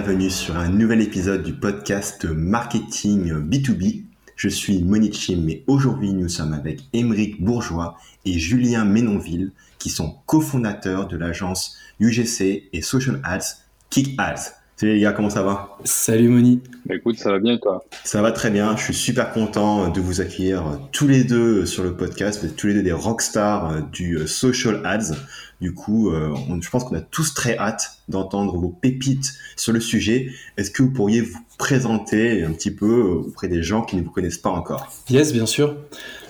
Bienvenue sur un nouvel épisode du podcast Marketing B2B. Je suis Monique Chim et aujourd'hui nous sommes avec Émeric Bourgeois et Julien Ménonville qui sont cofondateurs de l'agence UGC et Social Ads Kick Ads. Salut les gars, comment ça va? Salut Moni. Bah écoute, ça va bien et toi? Ça va très bien, je suis super content de vous accueillir tous les deux sur le podcast, vous êtes tous les deux des rockstars du social ads. Du coup, euh, je pense qu'on a tous très hâte d'entendre vos pépites sur le sujet. Est-ce que vous pourriez vous présenter un petit peu auprès des gens qui ne vous connaissent pas encore? Yes, bien sûr.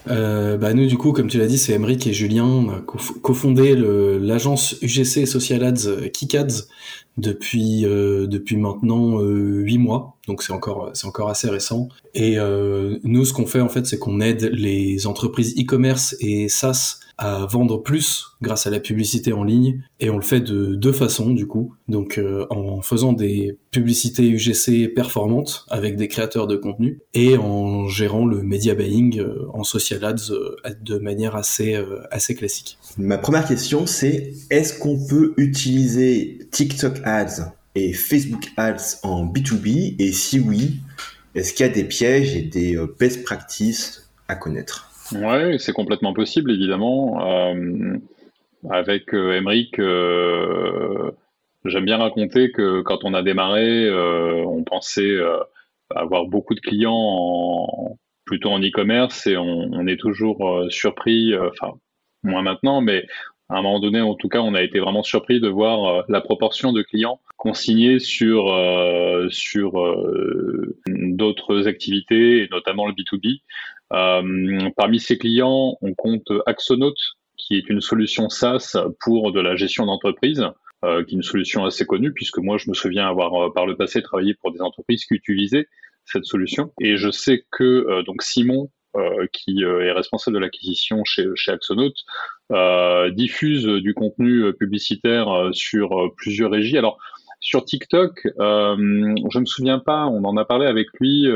Euh, bah nous, du coup, comme tu l'as dit, c'est Emeric et Julien. On a cofondé l'agence UGC Social Ads Kikads depuis euh, depuis maintenant huit mois. Donc c'est encore c'est encore assez récent. Et nous, ce qu'on fait en fait, c'est qu'on aide les entreprises e-commerce et SaaS à vendre plus grâce à la publicité en ligne et on le fait de deux façons du coup. Donc euh, en faisant des publicités UGC performantes avec des créateurs de contenu et en gérant le media buying euh, en social ads euh, de manière assez assez classique. Ma première question c'est est-ce qu'on peut utiliser TikTok ads et Facebook ads en B2B et si oui, est-ce qu'il y a des pièges et des best practices à connaître? Ouais, c'est complètement possible, évidemment. Euh, avec euh, euh, j'aime bien raconter que quand on a démarré, euh, on pensait avoir beaucoup de clients plutôt en e-commerce et on, est toujours surpris, enfin, moins maintenant, mais à un moment donné, en tout cas, on a été vraiment surpris de voir la proportion de clients consignés sur, sur d'autres activités, et notamment le B2B. Euh, parmi ces clients, on compte Axonaut, qui est une solution SaaS pour de la gestion d'entreprise, euh, qui est une solution assez connue, puisque moi, je me souviens avoir euh, par le passé travaillé pour des entreprises qui utilisaient cette solution. Et je sais que donc Simon, qui est responsable de l'acquisition chez, chez Axonaut, diffuse du contenu publicitaire sur plusieurs régies. Alors, sur TikTok, je me souviens pas, on en a parlé avec lui.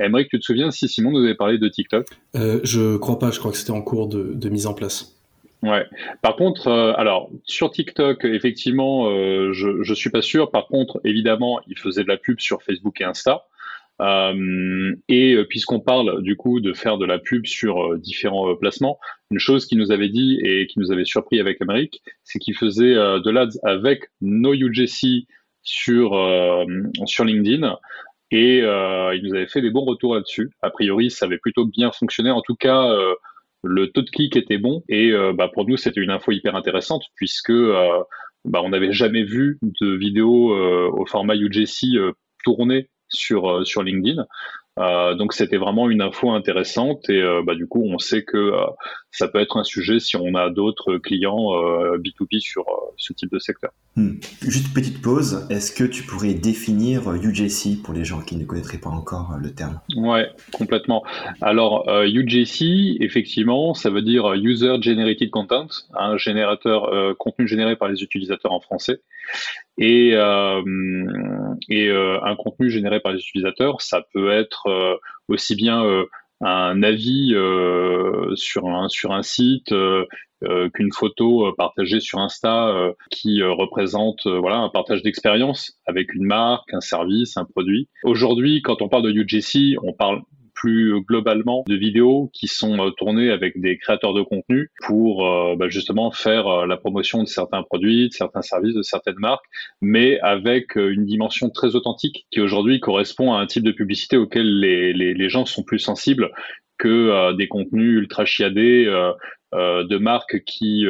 Emmerich, tu te souviens si Simon nous avait parlé de TikTok? Euh, Je crois pas, je crois que c'était en cours de, mise en place. Ouais. Par contre, euh, alors sur TikTok, effectivement, euh, je ne suis pas sûr. Par contre, évidemment, il faisait de la pub sur Facebook et Insta. Euh, et puisqu'on parle du coup de faire de la pub sur différents placements, une chose qu'il nous avait dit et qui nous avait surpris avec Emmerich, c'est qu'il faisait de l'ads avec No UGC sur sur LinkedIn et euh, il nous avait fait des bons retours là-dessus. A priori, ça avait plutôt bien fonctionné. En tout cas, euh, le taux de clic était bon. Et euh, bah, pour nous, c'était une info hyper intéressante puisque bah, on n'avait jamais vu de vidéo au format UGC tourner sur, sur LinkedIn. Euh, donc c'était vraiment une info intéressante et euh, bah, du coup on sait que euh, ça peut être un sujet si on a d'autres clients B2B sur ce type de secteur. Hmm. Juste petite pause, est-ce que tu pourrais définir UJC pour les gens qui ne connaîtraient pas encore le terme? Ouais, complètement. Alors UJC, effectivement, ça veut dire User Generated Content, un générateur contenu généré par les utilisateurs en français. Et, euh, et euh, un contenu généré par les utilisateurs, ça peut être euh, aussi bien un avis sur, un, sur un site qu'une photo partagée sur Insta qui représente voilà un partage d'expérience avec une marque, un service, un produit. Aujourd'hui, quand on parle de UGC, on parle plus globalement de vidéos qui sont euh, tournées avec des créateurs de contenu pour euh, bah, justement faire euh, la promotion de certains produits, de certains services, de certaines marques, mais avec une dimension très authentique qui aujourd'hui correspond à un type de publicité auquel les, les, gens sont plus sensibles que des contenus ultra chiadés de marques qui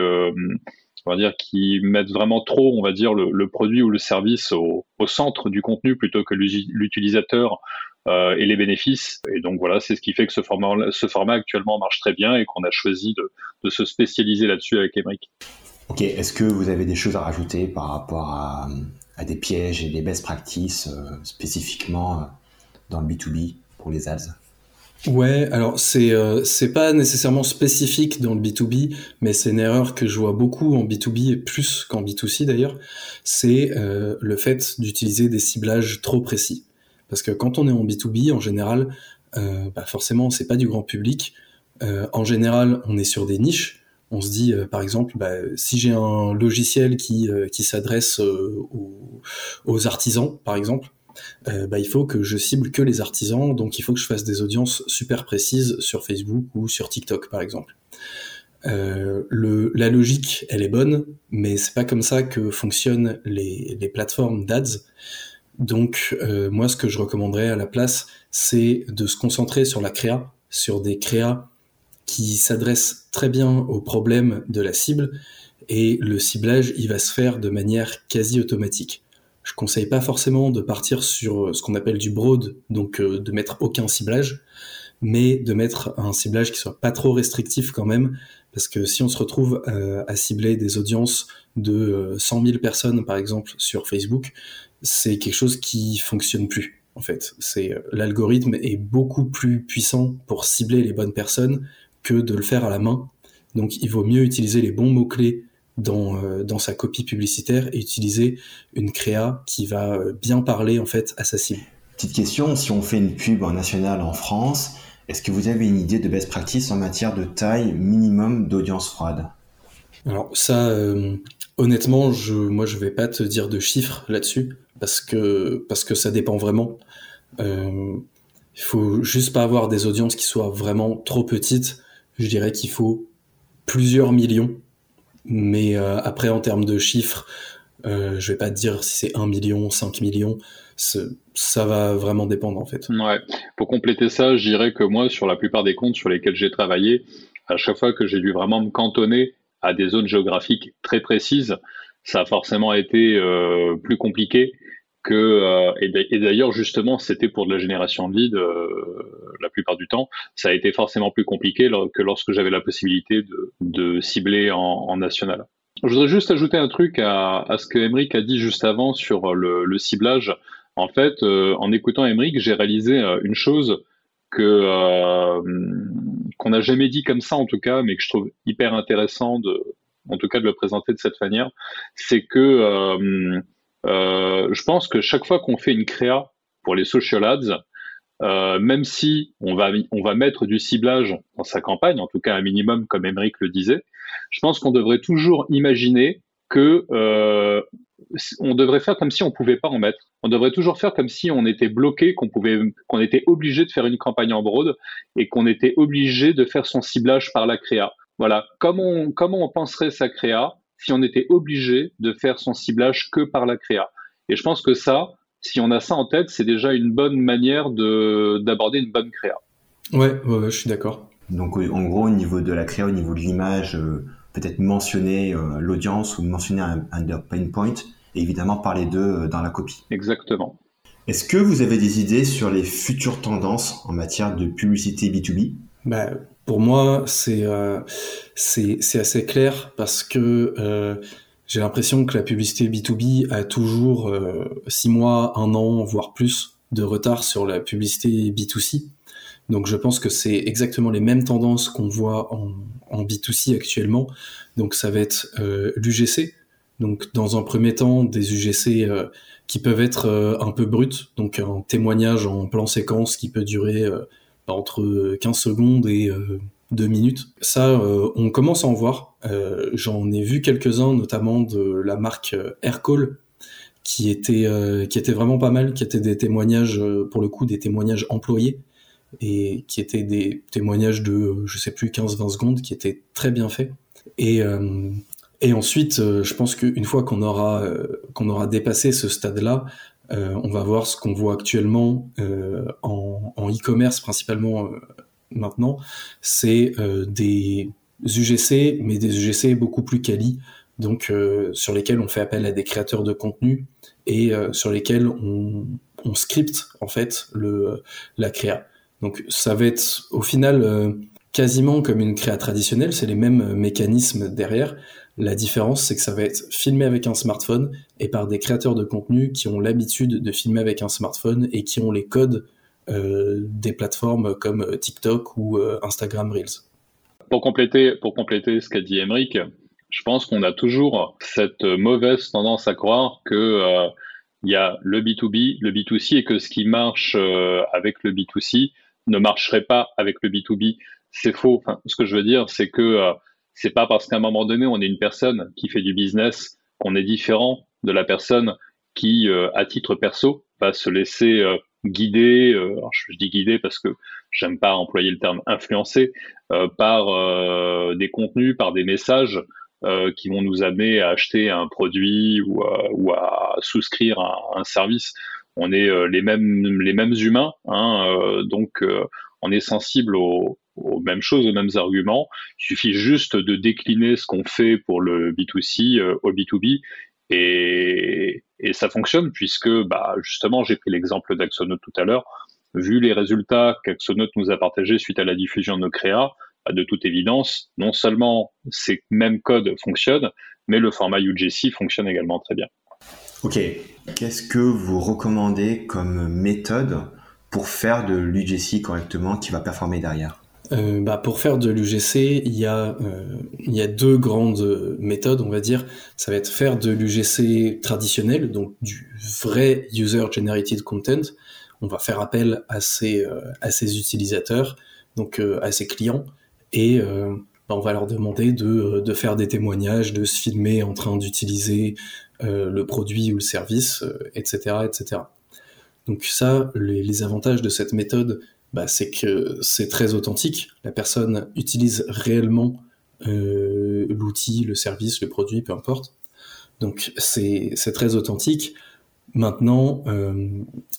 on va dire qui mettent vraiment trop, on va dire, le, le produit ou le service au, au, centre du contenu plutôt que l'utilisateur euh, et les bénéfices. Et donc voilà, c'est ce qui fait que ce format, ce format actuellement marche très bien et qu'on a choisi de, de se spécialiser là-dessus avec Emric. Ok, est-ce que vous avez des choses à rajouter par rapport à, à des pièges et des best practices euh, spécifiquement euh, dans le B2B pour les ads Ouais, alors c'est euh, c'est pas nécessairement spécifique dans le B2B, mais c'est une erreur que je vois beaucoup en B2B et plus qu'en B2C d'ailleurs, c'est euh, le fait d'utiliser des ciblages trop précis. Parce que quand on est en B2B, en général, euh, bah forcément, c'est pas du grand public. Euh, en général, on est sur des niches. On se dit, par exemple, bah, si j'ai un logiciel qui, qui s'adresse aux, artisans, par exemple, bah, il faut que je cible que les artisans, donc il faut que je fasse des audiences super précises sur Facebook ou sur TikTok, par exemple. Euh, le, la logique, elle est bonne, mais c'est pas comme ça que fonctionnent les, les plateformes d'ads. Donc, euh, moi, ce que je recommanderais à la place, c'est de se concentrer sur la créa, sur des créas qui s'adressent très bien aux problèmes de la cible, et le ciblage, il va se faire de manière quasi automatique. Je conseille pas forcément de partir sur ce qu'on appelle du broad, donc euh, de mettre aucun ciblage, mais de mettre un ciblage qui soit pas trop restrictif quand même, parce que si on se retrouve euh, à cibler des audiences de 100 euh, 000 personnes, par exemple, sur Facebook, c'est quelque chose qui fonctionne plus. En fait, c'est euh, l'algorithme est beaucoup plus puissant pour cibler les bonnes personnes que de le faire à la main. Donc, il vaut mieux utiliser les bons mots clés dans, dans sa copie publicitaire et utiliser une créa qui va bien parler en fait à sa cible. Petite question, si on fait une pub nationale en France, est-ce que vous avez une idée de best practice en matière de taille minimum d'audience froide? Alors ça, euh, honnêtement, je, moi je vais pas te dire de chiffres là-dessus parce que parce que ça dépend vraiment. Euh, il faut juste pas avoir des audiences qui soient vraiment trop petites. Je dirais qu'il faut plusieurs millions. Mais euh, après, en termes de chiffres, euh, je vais pas te dire si c'est 1 million, 5 millions ça va vraiment dépendre en fait. Ouais. Pour compléter ça, je dirais que moi, sur la plupart des comptes sur lesquels j'ai travaillé, à chaque fois que j'ai dû vraiment me cantonner à des zones géographiques très précises, ça a forcément été euh, plus compliqué que euh, et d'ailleurs justement c'était pour de la génération de leads euh, la plupart du temps ça a été forcément plus compliqué que lorsque j'avais la possibilité de, cibler en, national. Je voudrais juste ajouter un truc à, ce que Emeric a dit juste avant sur le ciblage. En fait, en écoutant Emmerich, j'ai réalisé une chose que qu'on n'a jamais dit comme ça en tout cas, mais que je trouve hyper intéressant de, en tout cas de le présenter de cette manière, c'est que je pense que chaque fois qu'on fait une créa pour les social ads, même si on va, on va mettre du ciblage dans sa campagne, en tout cas un minimum comme Emmerich le disait, je pense qu'on devrait toujours imaginer que on devrait faire comme si on pouvait pas en mettre. On devrait toujours faire comme si on était bloqué, qu'on pouvait, qu'on était obligé de faire une campagne en broad et qu'on était obligé de faire son ciblage par la créa. Voilà. Comment on, comment on penserait sa créa si on était obligé de faire son ciblage que par la créa? Et je pense que ça, si on a ça en tête, c'est déjà une bonne manière de, d'aborder une bonne créa. Ouais, ouais, je suis d'accord. Donc, en gros, au niveau de la créa, au niveau de l'image, euh, peut-être mentionner euh, l'audience ou mentionner un, un pain point et évidemment parler d'eux euh, dans la copie. Exactement. Est-ce que vous avez des idées sur les futures tendances en matière de publicité B2B bah, Pour moi, c'est euh, assez clair parce que euh, j'ai l'impression que la publicité B2B a toujours euh, six mois, un an, voire plus de retard sur la publicité B2C. Donc je pense que c'est exactement les mêmes tendances qu'on voit en, en, B2C actuellement. Donc ça va être euh, l'UGC, donc dans un premier temps, des UGC euh, qui peuvent être euh, un peu bruts, donc un témoignage en plan séquence qui peut durer euh, entre 15 secondes et 2 minutes. Ça, on commence à en voir. J'en ai vu quelques-uns, notamment de la marque Aircall, qui était qui était vraiment pas mal, qui étaient des témoignages pour le coup des témoignages employés et qui étaient des témoignages de je sais plus 15-20 secondes qui étaient très bien faits et et ensuite, euh, je pense qu'une fois qu'on aura, euh, qu'on aura dépassé ce stade-là, euh, on va voir ce qu'on voit actuellement en, e-commerce principalement maintenant, c'est des UGC, mais des UGC beaucoup plus quali, donc sur lesquels on fait appel à des créateurs de contenu et sur lesquels on, on scripte en fait la créa. Donc ça va être au final quasiment comme une créa traditionnelle, c'est les mêmes mécanismes derrière, la différence, c'est que ça va être filmé avec un smartphone et par des créateurs de contenu qui ont l'habitude de filmer avec un smartphone et qui ont les codes euh, des plateformes comme euh, TikTok ou euh, Instagram Reels. Pour compléter, pour compléter ce qu'a dit Emeric, je pense qu'on a toujours cette mauvaise tendance à croire que il y a le B2B, le B2C et que ce qui marche avec le B2C ne marcherait pas avec le B2B. C'est faux. ce que je veux dire, c'est que C'est pas parce qu'à un moment donné, on est une personne qui fait du business qu'on est différent de la personne qui, euh, à titre perso, va se laisser euh, guider. Euh, je dis guider parce que j'aime pas employer le terme influencer par des contenus, par des messages qui vont nous amener à acheter un produit ou, à souscrire un service. On est les mêmes les mêmes humains, hein, donc on est sensible aux, mêmes choses, aux mêmes arguments. Il suffit juste de décliner ce qu'on fait pour le B2C euh, au B2B et, ça fonctionne puisque bah, justement, j'ai pris l'exemple d'Axonote tout à l'heure. Vu les résultats qu'Axonote nous a partagés suite à la diffusion de nos créas, bah, de toute évidence, non seulement ces mêmes codes fonctionnent, mais le format UGC fonctionne également très bien. Ok. Qu'est-ce que vous recommandez comme méthode pour faire de l'UGC correctement qui va performer derrière? Euh, bah, pour faire de l'UGC, il y, a, euh, y a deux grandes méthodes, on va dire. Ça va être faire de l'UGC traditionnel, donc du vrai User-Generated Content. On va faire appel à ces, euh, à ces utilisateurs, donc à ces clients, et bah, on va leur demander de, de, faire des témoignages, de se filmer en train d'utiliser le produit ou le service, etc., etc. Donc ça, les, avantages de cette méthode, bah, c'est que c'est très authentique. La personne utilise réellement euh, l'outil, le service, le produit, peu importe. Donc c'est très authentique. Maintenant, euh,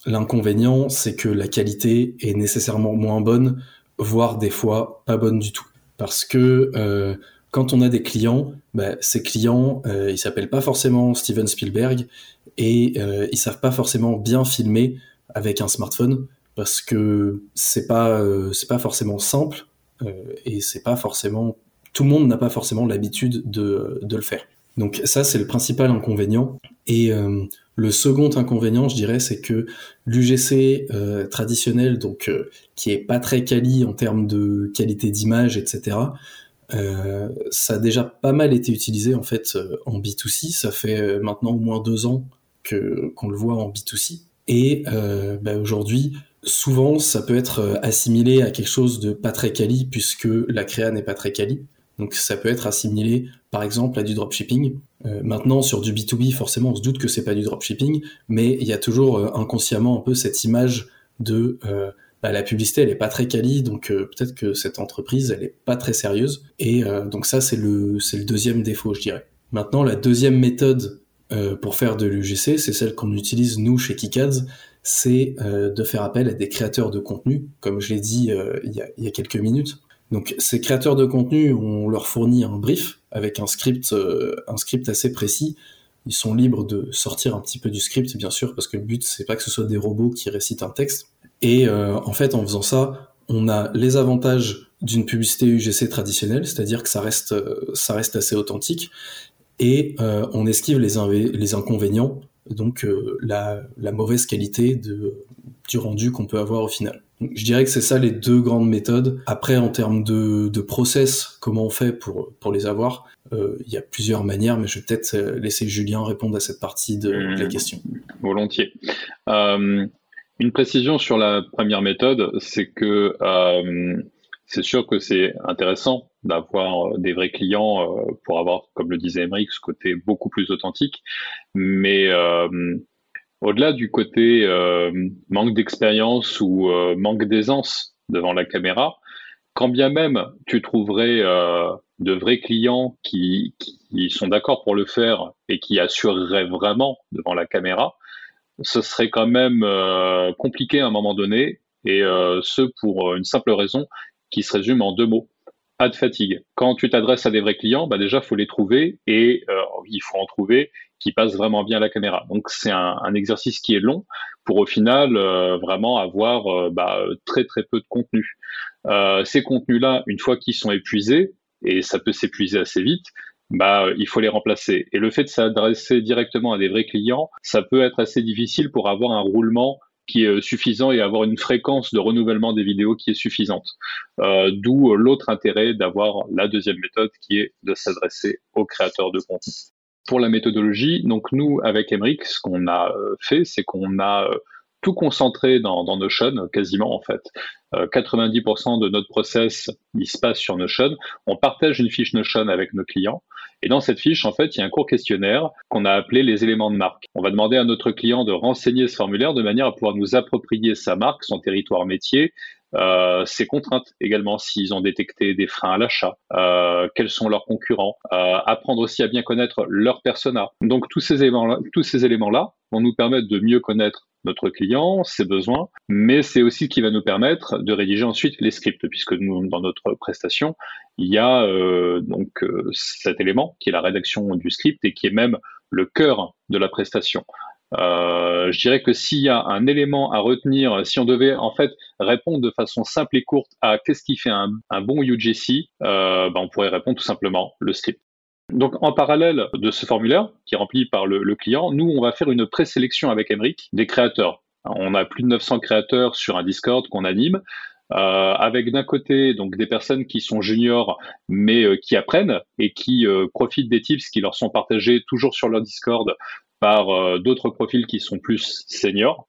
l'inconvénient, c'est que la qualité est nécessairement moins bonne, voire des fois pas bonne du tout. Parce que euh, quand on a des clients, bah, ces clients, euh, ils s'appellent pas forcément Steven Spielberg et euh, ils savent pas forcément bien filmer avec un smartphone parce que c'est pas euh, pas forcément simple euh, et c'est pas forcément tout le monde n'a pas forcément l'habitude de, de le faire. Donc ça c'est le principal inconvénient et le second inconvénient, je dirais, c'est que l'UGC traditionnel, donc qui est pas très quali en termes de qualité d'image, etc. ça a déjà pas mal été utilisé en fait en B2C. Ça fait maintenant au moins deux ans que qu'on le voit en B2C. Et bah, aujourd'hui, souvent ça peut être euh, assimilé à quelque chose de pas très quali puisque la créa n'est pas très quali. Donc ça peut être assimilé par exemple à du dropshipping. Euh, maintenant sur du B2B forcément on se doute que c'est pas du dropshipping, mais il y a toujours euh, inconsciemment un peu cette image de bah, la publicité elle est pas très quali donc peut-être que cette entreprise elle est pas très sérieuse et donc ça c'est le deuxième défaut je dirais. Maintenant la deuxième méthode pour faire de l'UGC c'est celle qu'on utilise nous chez Kikads, c'est euh, de faire appel à des créateurs de contenu, comme je l'ai dit euh, il, y a, quelques minutes. Donc ces créateurs de contenu, on leur fournit un brief avec un script, euh, un script assez précis. Ils sont libres de sortir un petit peu du script, bien sûr, parce que le but c'est pas que ce soit des robots qui récitent un texte. Et en fait, en faisant ça, on a les avantages d'une publicité UGC traditionnelle, c'est-à-dire que ça reste, ça reste assez authentique, et on esquive les, les inconvénients donc euh, la, mauvaise qualité de, du rendu qu'on peut avoir au final. je dirais que c'est ça les deux grandes méthodes. Après, en termes de, de process, comment on fait pour, pour les avoir euh, Il y a plusieurs manières, mais je vais peut-être euh, laisser Julien répondre à cette partie de, la mmh. question. Volontiers. Une précision sur la première méthode, c'est que c'est sûr que c'est intéressant d'avoir euh, des vrais clients euh, pour avoir, comme le disait Emmerich, ce côté beaucoup plus authentique. Mais euh, au-delà du côté manque d'expérience ou manque d'aisance devant la caméra, quand bien même tu trouverais de vrais clients qui, qui sont d'accord pour le faire et qui assureraient vraiment devant la caméra, ce serait quand même compliqué à un moment donné, et ce pour une simple raison, qui se résume en deux mots. De fatigue. Quand tu t'adresses à des vrais clients, bah déjà, faut les trouver et euh, il faut en trouver qui passent vraiment bien à la caméra. Donc, c'est un, exercice qui est long pour au final euh, vraiment avoir euh, bah, très très peu de contenu. ces contenus-là, une fois qu'ils sont épuisés, et ça peut s'épuiser assez vite, bah, il faut les remplacer. Et le fait de s'adresser directement à des vrais clients, ça peut être assez difficile pour avoir un roulement qui est euh, suffisant et avoir une fréquence de renouvellement des vidéos qui est suffisante. Euh, d'où l'autre intérêt d'avoir la deuxième méthode qui est de s'adresser aux créateurs de contenu. Pour la méthodologie, donc nous avec Emric, ce qu'on a euh, fait, c'est qu'on a tout concentré dans, dans Notion, quasiment en fait. 90% de notre process, il se passe sur Notion. On partage une fiche Notion avec nos clients. Et dans cette fiche, en fait, il y a un court questionnaire qu'on a appelé les éléments de marque. On va demander à notre client de renseigner ce formulaire de manière à pouvoir nous approprier sa marque, son territoire métier, euh, ses contraintes également, s'ils ont détecté des freins à l'achat, euh, quels sont leurs concurrents, euh, apprendre aussi à bien connaître leur persona. Donc tous ces éléments-là, éléments-là vont nous permettre de mieux connaître notre client, ses besoins, mais c'est aussi ce qui va nous permettre de rédiger ensuite les scripts, puisque nous, dans notre prestation, il y a euh, donc euh, cet élément qui est la rédaction du script et qui est même le cœur de la prestation. Euh, je dirais que s'il y a un élément à retenir, si on devait en fait répondre de façon simple et courte à qu'est-ce qui fait un, bon UGC, ben, on pourrait répondre tout simplement le script. Donc, en parallèle de ce formulaire qui est rempli par le, client, nous, on va faire une présélection avec Emric des créateurs. On a plus de 900 créateurs sur un Discord qu'on anime. Euh, avec d'un côté donc des personnes qui sont juniors mais euh, qui apprennent et qui euh, profitent des tips qui leur sont partagés toujours sur leur Discord par d'autres profils qui sont plus seniors.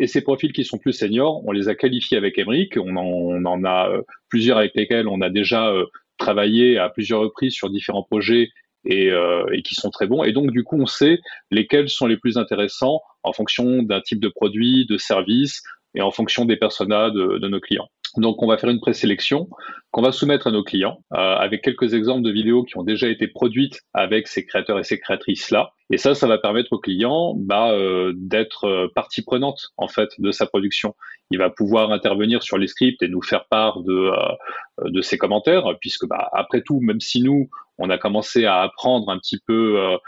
et ces profils qui sont plus seniors, on les a qualifiés avec Emric. On en, on en a plusieurs avec lesquels on a déjà travaillé à plusieurs reprises sur différents projets euh, et, qui sont très bons. Et donc, du coup, on sait lesquels sont les plus intéressants en fonction d'un type de produit, de service et en fonction des personas de, nos clients. Donc, on va faire une présélection qu'on va soumettre à nos clients euh, avec quelques exemples de vidéos qui ont déjà été produites avec ces créateurs et ces créatrices-là. Et ça, ça va permettre au client bah, euh, d'être partie prenante en fait de sa production. Il va pouvoir intervenir sur les scripts et nous faire part de, de ses commentaires, puisque bah, après tout, même si nous, on a commencé à apprendre un petit peu euh, euh,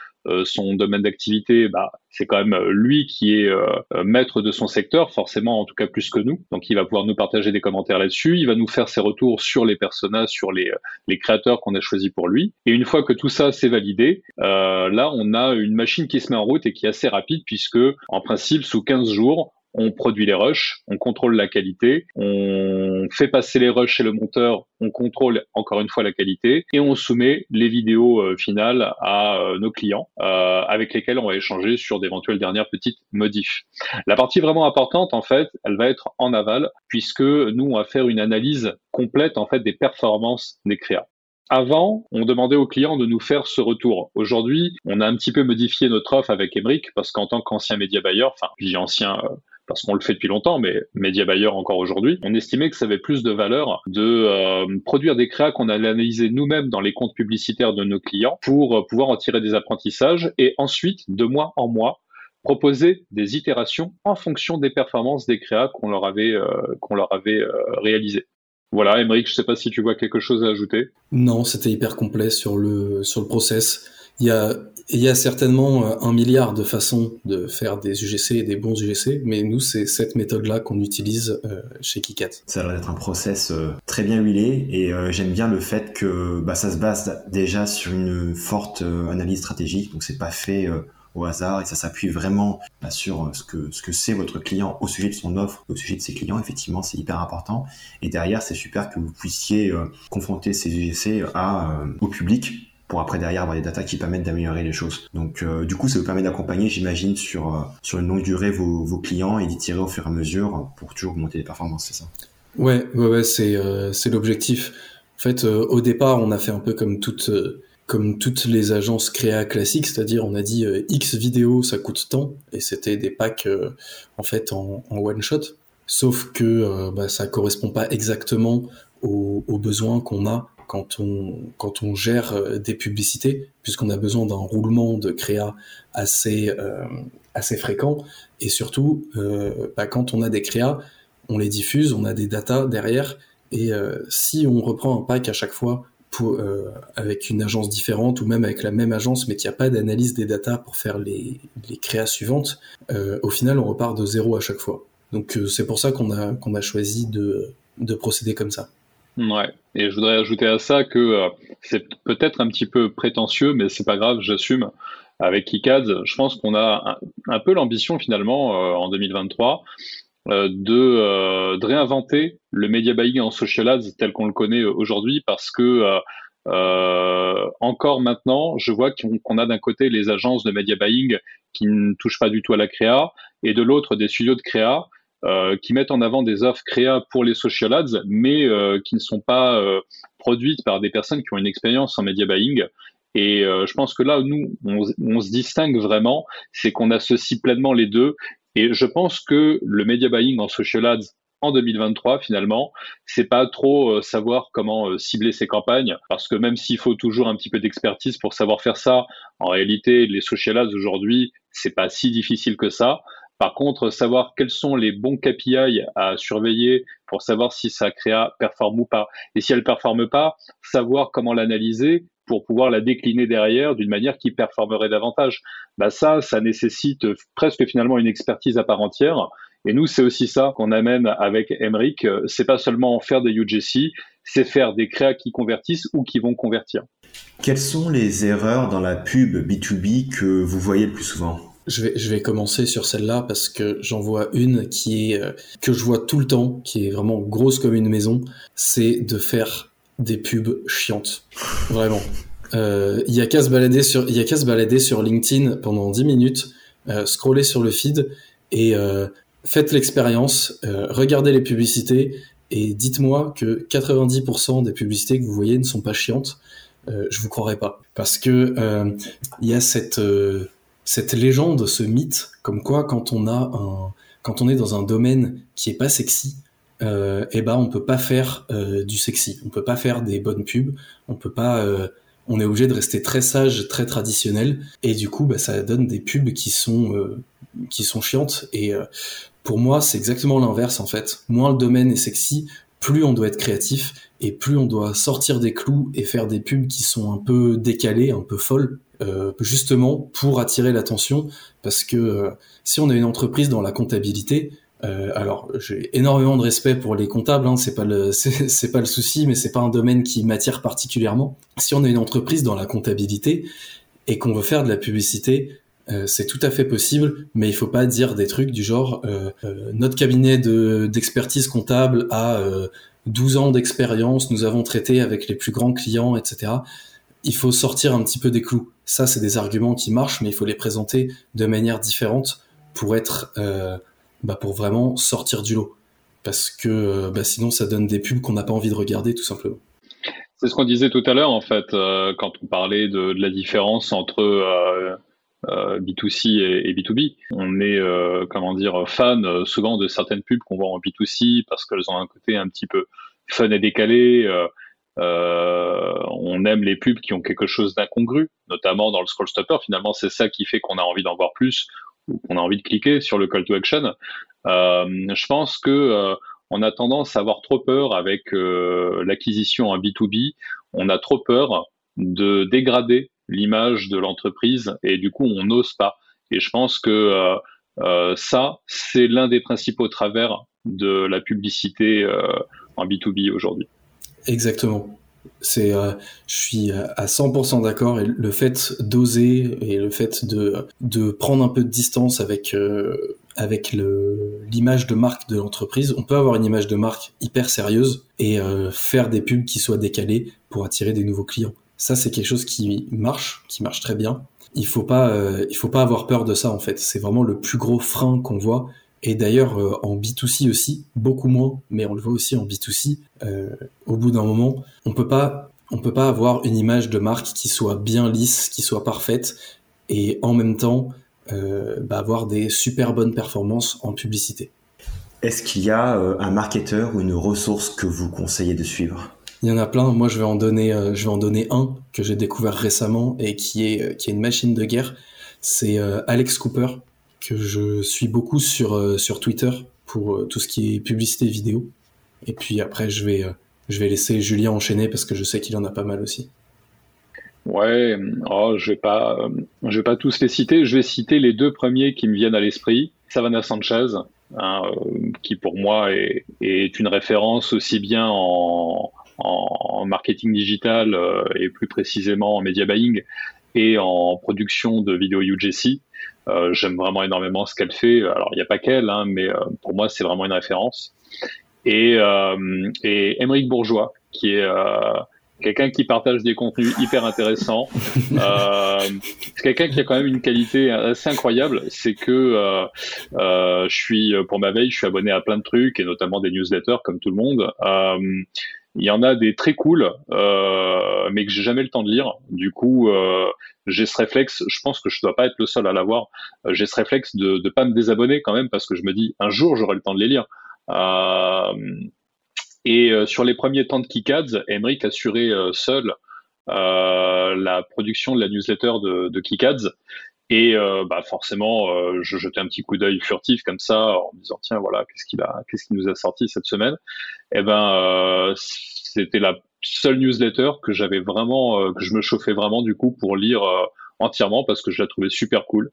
son domaine d'activité, bah, c'est quand même lui qui est euh, maître de son secteur, forcément en tout cas plus que nous. Donc il va pouvoir nous partager des commentaires là-dessus, il va nous faire ses retours sur les personnages, sur les, les créateurs qu'on a choisis pour lui. Et une fois que tout ça s'est validé, là on a une machine qui se met en route et qui est assez rapide puisque en principe sous 15 jours, on produit les rushs, on contrôle la qualité, on fait passer les rushs chez le monteur, on contrôle encore une fois la qualité et on soumet les vidéos euh, finales à euh, nos clients euh, avec lesquels on va échanger sur d'éventuelles dernières petites modifs. La partie vraiment importante en fait, elle va être en aval puisque nous on va faire une analyse complète en fait des performances des créas. Avant, on demandait aux clients de nous faire ce retour. Aujourd'hui, on a un petit peu modifié notre offre avec Emric parce qu'en tant qu'ancien média buyer, enfin, je ancien parce qu'on le fait depuis longtemps, mais média buyer encore aujourd'hui, on estimait que ça avait plus de valeur de euh, produire des créas qu'on allait analyser nous-mêmes dans les comptes publicitaires de nos clients pour euh, pouvoir en tirer des apprentissages et ensuite, de mois en mois, proposer des itérations en fonction des performances des créas qu'on leur avait, euh, qu'on leur avait réalisées. Voilà, Émeric, je ne sais pas si tu vois quelque chose à ajouter. Non, c'était hyper complet sur le, sur le process. Il y a, il y a certainement euh, un milliard de façons de faire des UGC et des bons UGC, mais nous, c'est cette méthode-là qu'on utilise euh, chez Kikat. Ça a l'air d'être un process euh, très bien huilé et j'aime bien le fait que bah, ça se base déjà sur une forte analyse stratégique, donc c'est pas fait au hasard et ça s'appuie vraiment bah, sur ce que ce c'est votre client au sujet de son offre, au sujet de ses clients. Effectivement, c'est hyper important. Et derrière, c'est super que vous puissiez confronter ces UGC au public pour après derrière avoir des datas qui permettent d'améliorer les choses. Donc euh, du coup, ça vous permet d'accompagner, j'imagine, sur, euh, sur une longue durée vos, clients et d'y tirer au fur et à mesure pour toujours monter les performances, c'est ça? Ouais, ouais, ouais c'est euh, l'objectif. En fait, au départ, on a fait un peu comme toutes comme toutes les agences créa classiques, c'est-à-dire on a dit X vidéos ça coûte tant et c'était des packs en fait en, one shot. Sauf que bah, ça correspond pas exactement aux besoins qu'on a quand on, quand on gère euh, des publicités, puisqu'on a besoin d'un roulement de créa assez, euh, assez fréquent. Et surtout, euh, bah, quand on a des créas, on les diffuse, on a des datas derrière. Et si on reprend un pack à chaque fois avec une agence différente ou même avec la même agence, mais qu'il n'y a pas d'analyse des datas pour faire les, les créas suivantes, au final, on repart de zéro à chaque fois. Donc c'est pour ça qu'on a, qu'on a choisi de, de procéder comme ça. Ouais. Et je voudrais ajouter à ça que euh, c'est peut-être un petit peu prétentieux, mais c'est pas grave, j'assume. Avec KiCads, je pense qu'on a un, peu l'ambition finalement euh, en 2023 euh, de, de, réinventer le media buying en social ads tel qu'on le connaît aujourd'hui parce que encore maintenant, je vois qu'on a d'un côté les agences de media buying qui ne touchent pas du tout à la créa et de l'autre des studios de créa qui mettent en avant des offres créa pour les social ads, mais qui ne sont pas produites par des personnes qui ont une expérience en media buying. Et je pense que là, nous, on, on se distingue vraiment, c'est qu'on associe pleinement les deux. Et je pense que le media buying en social ads en 2023 finalement, c'est pas trop euh, savoir comment euh, cibler ses campagnes parce que même s'il faut toujours un petit peu d'expertise pour savoir faire ça, en réalité les social ads aujourd'hui, c'est pas si difficile que ça. Par contre, savoir quels sont les bons KPI à surveiller pour savoir si sa créa performe ou pas. Et si elle performe pas, savoir comment l'analyser pour pouvoir la décliner derrière d'une manière qui performerait davantage. Bah ça, ça nécessite presque finalement une expertise à part entière et nous, c'est aussi ça qu'on amène avec Emric. C'est pas seulement faire des UGC, c'est faire des créas qui convertissent ou qui vont convertir. Quelles sont les erreurs dans la pub B2B que vous voyez le plus souvent? Je vais, je vais commencer sur celle-là parce que j'en vois une qui est euh, que je vois tout le temps, qui est vraiment grosse comme une maison, c'est de faire des pubs chiantes. Vraiment. Euh, il y a qu'à se balader sur, il y a qu'à se balader sur LinkedIn pendant 10 minutes, euh, scroller sur le feed et euh, faites l'expérience, euh, regardez les publicités et dites-moi que 90% des publicités que vous voyez ne sont pas chiantes. Euh, je vous croirais pas parce que euh, il y a cette euh, cette légende, ce mythe, comme quoi quand on a un quand on est dans un domaine qui est pas sexy, euh, eh ben on peut pas faire du sexy, on peut pas faire des bonnes pubs, on peut pas on est obligé de rester très sage, très traditionnel, et du coup, bah, ça donne des pubs qui sont qui sont chiantes. Et pour moi, c'est exactement l'inverse en fait. Moins le domaine est sexy, plus on doit être créatif et plus on doit sortir des clous et faire des pubs qui sont un peu décalées, un peu folles, euh, justement pour attirer l'attention. Parce que euh, si on a une entreprise dans la comptabilité, euh, alors j'ai énormément de respect pour les comptables, hein, c'est pas le c'est pas le souci, mais c'est pas un domaine qui m'attire particulièrement. Si on a une entreprise dans la comptabilité et qu'on veut faire de la publicité euh, c'est tout à fait possible, mais il faut pas dire des trucs du genre euh, notre cabinet d'expertise comptable a 12 ans d'expérience, nous avons traité avec les plus grands clients, etc. Il faut sortir un petit peu des clous. Ça, c'est des arguments qui marchent, mais il faut les présenter de manière différente pour être, bah, pour vraiment sortir du lot. Parce que bah, sinon, ça donne des pubs qu'on n'a pas envie de regarder, tout simplement. C'est ce qu'on disait tout à l'heure, en fait, quand on parlait de, la différence entre euh, B2C et, B2B. On est, euh, comment dire, fan euh, souvent de certaines pubs qu'on voit en B2C parce qu'elles ont un côté un petit peu fun et décalé. On aime les pubs qui ont quelque chose d'incongru, notamment dans le scroll stopper. Finalement, c'est ça qui fait qu'on a envie d'en voir plus ou qu'on a envie de cliquer sur le call to action. je pense que on a tendance à avoir trop peur avec l'acquisition en B2B. On a trop peur de dégrader l'image de l'entreprise et du coup on n'ose pas. Et je pense que euh, euh, ça, c'est l'un des principaux travers de la publicité euh, en B2B aujourd'hui. Exactement. C'est, je suis à 100% d'accord. Et le fait d'oser et le fait de, de prendre un peu de distance avec, avec l'image de marque de l'entreprise, on peut avoir une image de marque hyper sérieuse et faire des pubs qui soient décalées pour attirer des nouveaux clients. Ça, c'est quelque chose qui marche, qui marche très bien. Il faut euh, faut pas avoir peur de ça en fait. C'est vraiment le plus gros frein qu'on voit. Et d'ailleurs euh, en B2C aussi, beaucoup moins, mais on le voit aussi en B2C. Euh, au bout d'un moment, on peut pas, on peut pas avoir une image de marque qui soit bien lisse, qui soit parfaite, et en même temps bah, avoir des super bonnes performances en publicité. Est-ce qu'il y a un marketeur ou une ressource que vous conseillez de suivre? Il y en a plein. Moi, je vais en donner, euh, je vais en donner un que j'ai découvert récemment et qui est, euh, qui est une machine de guerre. C'est euh, Alex Cooper que je suis beaucoup sur sur Twitter pour tout ce qui est publicité vidéo. Et puis après, je vais je vais laisser Julien enchaîner parce que je sais qu'il en a pas mal aussi. Ouais, oh, je vais pas, vais pas tous les citer. Je vais citer les deux premiers qui me viennent à l'esprit. Savannah Sanchez, hein, qui pour moi est, est, une référence aussi bien en, en, marketing digital euh, et plus précisément en media buying et en production de vidéos UGC. Euh, j'aime vraiment énormément ce qu'elle fait. Alors, il n'y a pas qu'elle, hein, mais euh, pour moi, c'est vraiment une référence. Et, et Émeric Bourgeois, qui est quelqu'un qui partage des contenus hyper intéressants. Euh, c'est quelqu'un qui a quand même une qualité assez incroyable, c'est que euh, euh, je suis pour ma veille, je suis abonné à plein de trucs et notamment des newsletters comme tout le monde. Il y en a des très cool, euh, mais que j'ai jamais le temps de lire. Du coup, euh, j'ai ce réflexe. Je pense que je dois pas être le seul à l'avoir. Euh, j'ai ce réflexe de ne pas me désabonner quand même parce que je me dis un jour j'aurai le temps de les lire. Et sur les premiers temps de Kikads, Emric assurait seul la production de la newsletter de, de. Et bah forcément, je jetais un petit coup d'œil furtif comme ça, en me disant tiens voilà qu'est-ce qu'il a, qu'est-ce qu'il nous a sorti cette semaine? Et eh ben c'était la seule newsletter que j'avais vraiment, que je me chauffais vraiment du coup pour lire entièrement parce que je la trouvais super cool.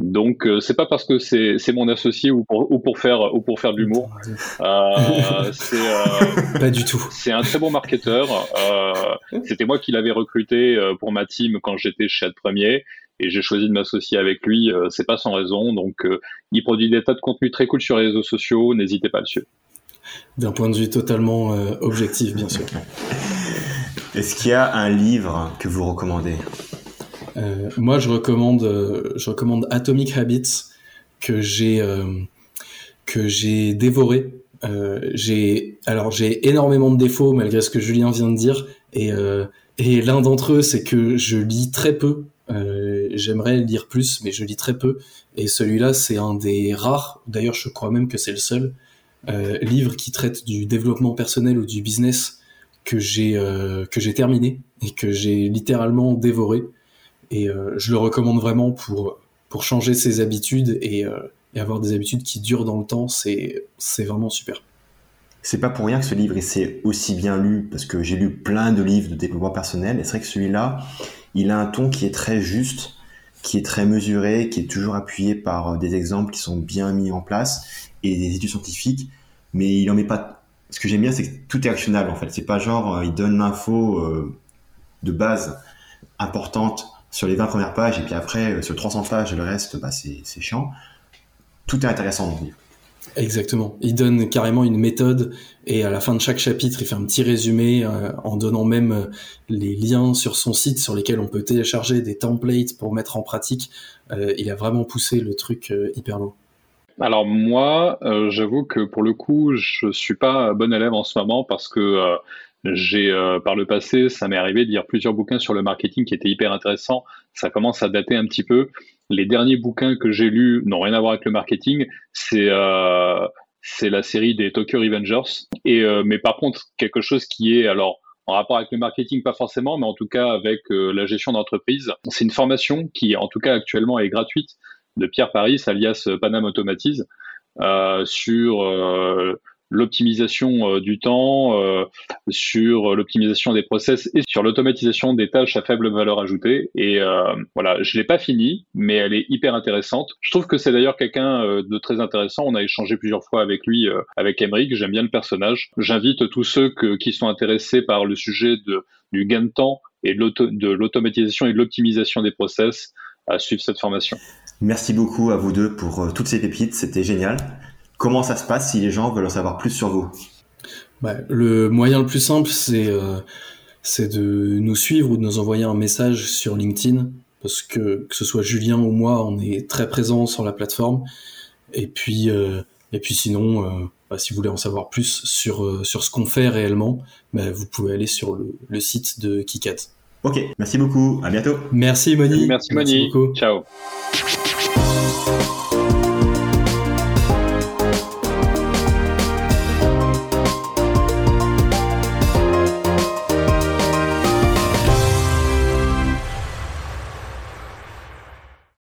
Donc euh, c'est pas parce que c'est mon associé ou pour, ou pour faire ou pour faire de l'humour. Euh, c'est euh, pas du tout. C'est un très bon marketeur. Euh, C'était moi qui l'avais recruté euh, pour ma team quand j'étais chez Ad Premier et j'ai choisi de m'associer avec lui. c'est pas sans raison. Donc il produit des tas de contenus très cool sur les réseaux sociaux. N'hésitez pas à le suivre. D'un point de vue totalement objectif, bien sûr. Est-ce qu'il y a un livre que vous recommandez? Euh, moi, je recommande, euh, je recommande Atomic Habits que j'ai euh, que j'ai dévoré. j'ai alors j'ai énormément de défauts malgré ce que Julien vient de dire et et l'un d'entre eux, c'est que je lis très peu. J'aimerais lire plus, mais je lis très peu. Et celui-là, c'est un des rares, d'ailleurs je crois même que c'est le seul, euh, livre qui traite du développement personnel ou du business que j'ai euh, que j'ai terminé et que j'ai littéralement dévoré. Et euh, je le recommande vraiment pour, pour changer ses habitudes et, et avoir des habitudes qui durent dans le temps. C'est vraiment super. C'est pas pour rien que ce livre s'est aussi bien lu, parce que j'ai lu plein de livres de développement personnel, et c'est vrai que celui-là, il a un ton qui est très juste, qui est très mesuré, qui est toujours appuyé par euh, des exemples qui sont bien mis en place et des études scientifiques, mais il en met pas. Ce que j'aime bien, c'est que tout est actionnable en fait. C'est pas genre il donne l'info euh, de base importante sur les 20 premières pages, et puis après, euh, sur 300 pages, le reste, bah, c'est chiant. Tout est intéressant dans le livre. Exactement. Il donne carrément une méthode et à la fin de chaque chapitre, il fait un petit résumé euh, en donnant même euh, les liens sur son site sur lesquels on peut télécharger des templates pour mettre en pratique. il a vraiment poussé le truc hyper loin. Alors moi, j'avoue que pour le coup, je suis pas bon élève en ce moment parce que j'ai euh, par le passé, ça m'est arrivé de lire plusieurs bouquins sur le marketing qui étaient hyper intéressants. Ça commence à dater un petit peu. Les derniers bouquins que j'ai lus n'ont rien à voir avec le marketing. C'est euh, c'est la série des Tokyo Revengers. Et euh, mais par contre, quelque chose qui est alors en rapport avec le marketing, pas forcément, mais en tout cas avec euh, la gestion d'entreprise. C'est une formation qui, en tout cas actuellement, est gratuite de Pierre Paris, alias Panam Automatize, sur l'optimisation euh, du temps, euh, sur l'optimisation des process et sur l'automatisation des tâches à faible valeur ajoutée. Et euh, voilà, je l'ai pas fini, mais elle est hyper intéressante. Je trouve que c'est d'ailleurs quelqu'un de très intéressant. On a échangé plusieurs fois avec lui, avec Emric. J'aime bien le personnage. J'invite tous ceux qui sont intéressés par le sujet de, du gain de temps et de l'automatisation et de l'optimisation des process à suivre cette formation. Merci beaucoup à vous deux pour toutes ces pépites, c'était génial. Comment ça se passe si les gens veulent en savoir plus sur vous bah, Le moyen le plus simple, c'est euh, de nous suivre ou de nous envoyer un message sur LinkedIn, parce que que ce soit Julien ou moi, on est très présents sur la plateforme. Et puis, euh, et puis sinon, euh, bah, si vous voulez en savoir plus sur, euh, sur ce qu'on fait réellement, bah, vous pouvez aller sur le, le site de Kikat. Ok, merci beaucoup, à bientôt. Merci Moni. Merci Moni, ciao.